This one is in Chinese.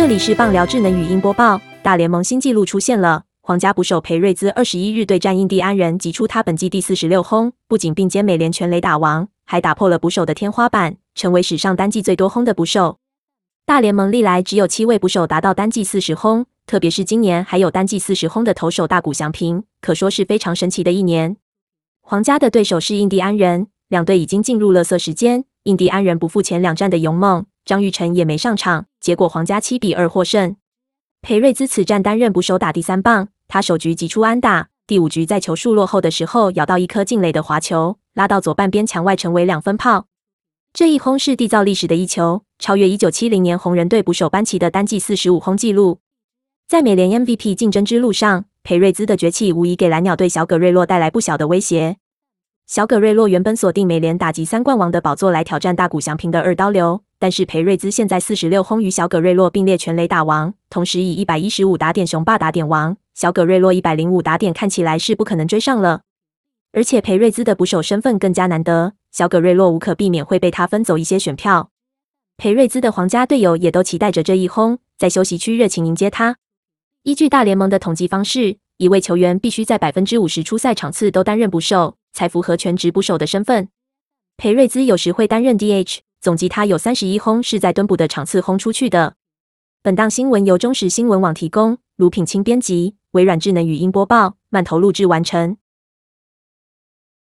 这里是棒聊智能语音播报。大联盟新纪录出现了，皇家捕手裴瑞兹二十一日对战印第安人击出他本季第四十六轰，不仅并肩美联全垒打王，还打破了捕手的天花板，成为史上单季最多轰的捕手。大联盟历来只有七位捕手达到单季四十轰，特别是今年还有单季四十轰的投手大谷翔平，可说是非常神奇的一年。皇家的对手是印第安人，两队已经进入乐色时间。印第安人不负前两战的勇猛，张玉成也没上场，结果皇家七比二获胜。裴瑞兹此战担任捕手打第三棒，他首局击出安打，第五局在球数落后的时候咬到一颗进垒的滑球，拉到左半边墙外成为两分炮。这一轰是缔造历史的一球，超越一九七零年红人队捕手班奇的单季四十五轰纪录。在美联 MVP 竞争之路上，裴瑞兹的崛起无疑给蓝鸟队小葛瑞洛带来不小的威胁。小葛瑞洛原本锁定美联打击三冠王的宝座来挑战大谷翔平的二刀流，但是裴瑞兹现在四十六轰与小葛瑞洛并列全垒打王，同时以一百一十五打点雄霸打点王。小葛瑞洛一百零五打点看起来是不可能追上了，而且裴瑞兹的捕手身份更加难得，小葛瑞洛无可避免会被他分走一些选票。裴瑞兹的皇家队友也都期待着这一轰，在休息区热情迎接他。依据大联盟的统计方式，一位球员必须在百分之五十出赛场次都担任捕手。才符合全职捕手的身份。裴瑞兹有时会担任 DH，总计他有三十一轰是在蹲捕的场次轰出去的。本档新闻由中时新闻网提供，卢品清编辑，微软智能语音播报，慢投录制完成。